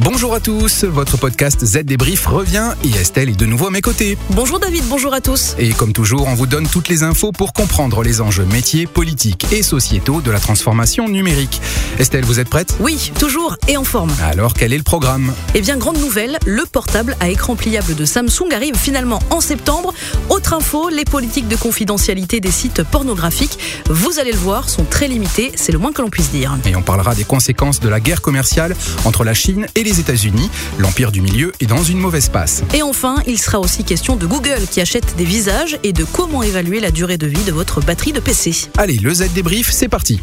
Bonjour à tous, votre podcast Z Débrief revient et Estelle est de nouveau à mes côtés. Bonjour David, bonjour à tous. Et comme toujours, on vous donne toutes les infos pour comprendre les enjeux métiers, politiques et sociétaux de la transformation numérique. Estelle, vous êtes prête? Oui, toujours et en forme. Alors, quel est le programme? Eh bien, grande nouvelle, le portable à écran pliable de Samsung arrive finalement en septembre. Autre info, les politiques de confidentialité des sites pornographiques, vous allez le voir, sont très limitées, c'est le moins que l'on puisse dire. Et on parlera des conséquences de la guerre commerciale entre la Chine et les États-Unis. L'empire du milieu est dans une mauvaise passe. Et enfin, il sera aussi question de Google qui achète des visages et de comment évaluer la durée de vie de votre batterie de PC. Allez, le Z débrief, c'est parti.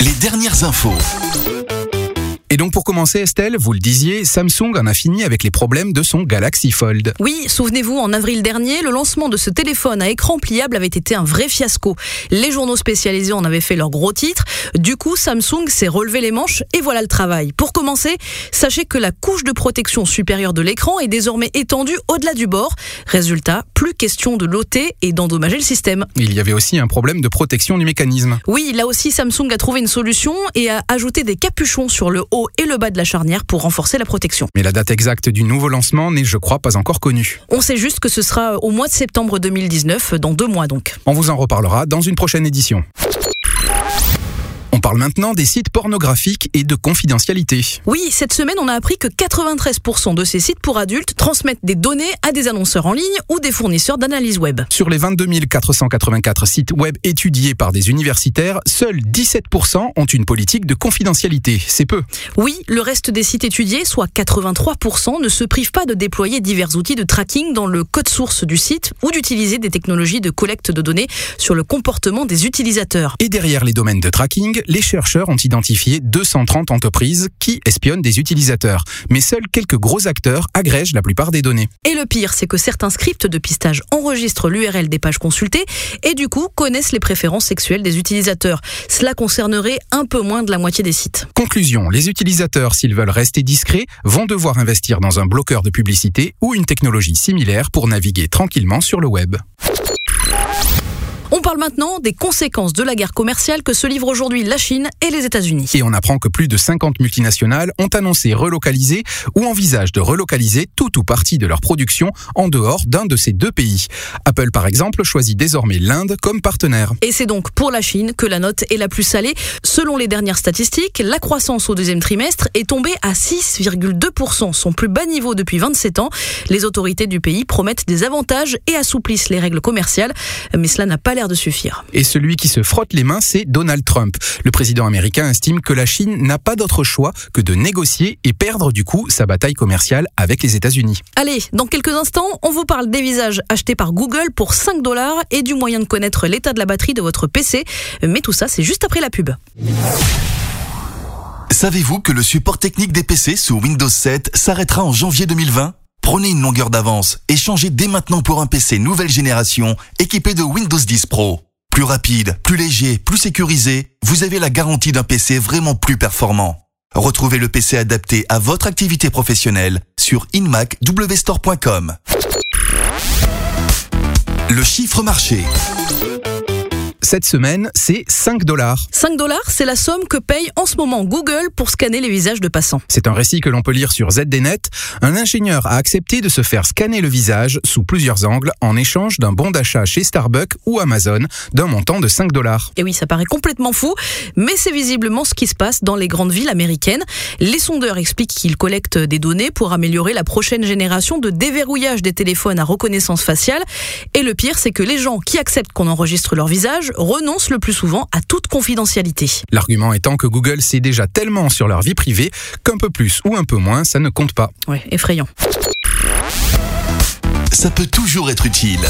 Les dernières infos. Et donc pour commencer Estelle, vous le disiez, Samsung en a fini avec les problèmes de son Galaxy Fold. Oui, souvenez-vous, en avril dernier, le lancement de ce téléphone à écran pliable avait été un vrai fiasco. Les journaux spécialisés en avaient fait leur gros titre. Du coup, Samsung s'est relevé les manches et voilà le travail. Pour commencer, sachez que la couche de protection supérieure de l'écran est désormais étendue au-delà du bord. Résultat, plus question de l'ôter et d'endommager le système. Il y avait aussi un problème de protection du mécanisme. Oui, là aussi, Samsung a trouvé une solution et a ajouté des capuchons sur le haut et le bas de la charnière pour renforcer la protection. Mais la date exacte du nouveau lancement n'est, je crois, pas encore connue. On sait juste que ce sera au mois de septembre 2019, dans deux mois donc. On vous en reparlera dans une prochaine édition. On parle maintenant des sites pornographiques et de confidentialité. Oui, cette semaine, on a appris que 93% de ces sites pour adultes transmettent des données à des annonceurs en ligne ou des fournisseurs d'analyse web. Sur les 22 484 sites web étudiés par des universitaires, seuls 17% ont une politique de confidentialité. C'est peu. Oui, le reste des sites étudiés, soit 83%, ne se privent pas de déployer divers outils de tracking dans le code source du site ou d'utiliser des technologies de collecte de données sur le comportement des utilisateurs. Et derrière les domaines de tracking, les chercheurs ont identifié 230 entreprises qui espionnent des utilisateurs. Mais seuls quelques gros acteurs agrègent la plupart des données. Et le pire, c'est que certains scripts de pistage enregistrent l'URL des pages consultées et du coup connaissent les préférences sexuelles des utilisateurs. Cela concernerait un peu moins de la moitié des sites. Conclusion, les utilisateurs, s'ils veulent rester discrets, vont devoir investir dans un bloqueur de publicité ou une technologie similaire pour naviguer tranquillement sur le web. On parle maintenant des conséquences de la guerre commerciale que se livrent aujourd'hui la Chine et les États-Unis. Et on apprend que plus de 50 multinationales ont annoncé relocaliser ou envisagent de relocaliser tout ou partie de leur production en dehors d'un de ces deux pays. Apple, par exemple, choisit désormais l'Inde comme partenaire. Et c'est donc pour la Chine que la note est la plus salée. Selon les dernières statistiques, la croissance au deuxième trimestre est tombée à 6,2%, son plus bas niveau depuis 27 ans. Les autorités du pays promettent des avantages et assouplissent les règles commerciales, mais cela n'a pas l'air de suffire. Et celui qui se frotte les mains, c'est Donald Trump. Le président américain estime que la Chine n'a pas d'autre choix que de négocier et perdre du coup sa bataille commerciale avec les États-Unis. Allez, dans quelques instants, on vous parle des visages achetés par Google pour 5 dollars et du moyen de connaître l'état de la batterie de votre PC. Mais tout ça, c'est juste après la pub. Savez-vous que le support technique des PC sous Windows 7 s'arrêtera en janvier 2020 Prenez une longueur d'avance et changez dès maintenant pour un PC nouvelle génération équipé de Windows 10 Pro. Plus rapide, plus léger, plus sécurisé, vous avez la garantie d'un PC vraiment plus performant. Retrouvez le PC adapté à votre activité professionnelle sur inmacwstore.com. Le chiffre marché. Cette semaine, c'est 5 dollars. 5 dollars, c'est la somme que paye en ce moment Google pour scanner les visages de passants. C'est un récit que l'on peut lire sur ZDNet. Un ingénieur a accepté de se faire scanner le visage sous plusieurs angles en échange d'un bon d'achat chez Starbucks ou Amazon d'un montant de 5 dollars. Et oui, ça paraît complètement fou, mais c'est visiblement ce qui se passe dans les grandes villes américaines. Les sondeurs expliquent qu'ils collectent des données pour améliorer la prochaine génération de déverrouillage des téléphones à reconnaissance faciale. Et le pire, c'est que les gens qui acceptent qu'on enregistre leur visage renoncent le plus souvent à toute confidentialité. L'argument étant que Google sait déjà tellement sur leur vie privée qu'un peu plus ou un peu moins, ça ne compte pas. Ouais, effrayant. Ça peut toujours être utile.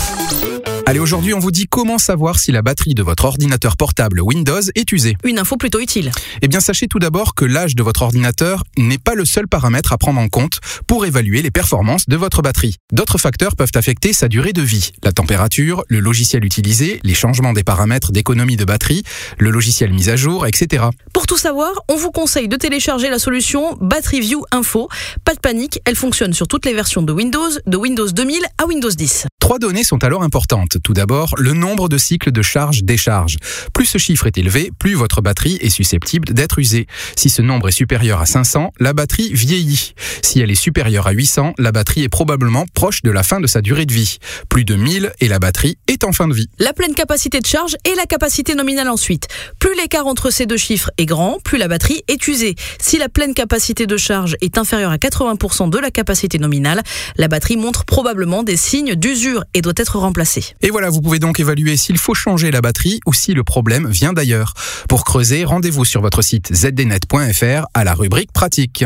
Allez, aujourd'hui, on vous dit comment savoir si la batterie de votre ordinateur portable Windows est usée. Une info plutôt utile. Eh bien, sachez tout d'abord que l'âge de votre ordinateur n'est pas le seul paramètre à prendre en compte pour évaluer les performances de votre batterie. D'autres facteurs peuvent affecter sa durée de vie. La température, le logiciel utilisé, les changements des paramètres d'économie de batterie, le logiciel mis à jour, etc. Pour tout savoir, on vous conseille de télécharger la solution Battery View Info. Pas de panique, elle fonctionne sur toutes les versions de Windows, de Windows 2000 à Windows 10. Trois données sont alors importantes. Tout d'abord, le nombre de cycles de charge-décharge. Plus ce chiffre est élevé, plus votre batterie est susceptible d'être usée. Si ce nombre est supérieur à 500, la batterie vieillit. Si elle est supérieure à 800, la batterie est probablement proche de la fin de sa durée de vie. Plus de 1000 et la batterie est en fin de vie. La pleine capacité de charge et la capacité nominale ensuite. Plus l'écart entre ces deux chiffres est grand, plus la batterie est usée. Si la pleine capacité de charge est inférieure à 80% de la capacité nominale, la batterie montre probablement des signes d'usure et doit être remplacé. Et voilà, vous pouvez donc évaluer s'il faut changer la batterie ou si le problème vient d'ailleurs. Pour creuser, rendez-vous sur votre site zdnet.fr à la rubrique pratique.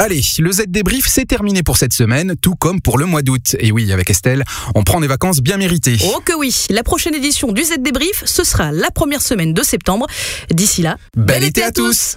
Allez, le Z débrief, c'est terminé pour cette semaine, tout comme pour le mois d'août. Et oui, avec Estelle, on prend des vacances bien méritées. Oh que oui, la prochaine édition du Z débrief, ce sera la première semaine de septembre. D'ici là, bel, été, à tous.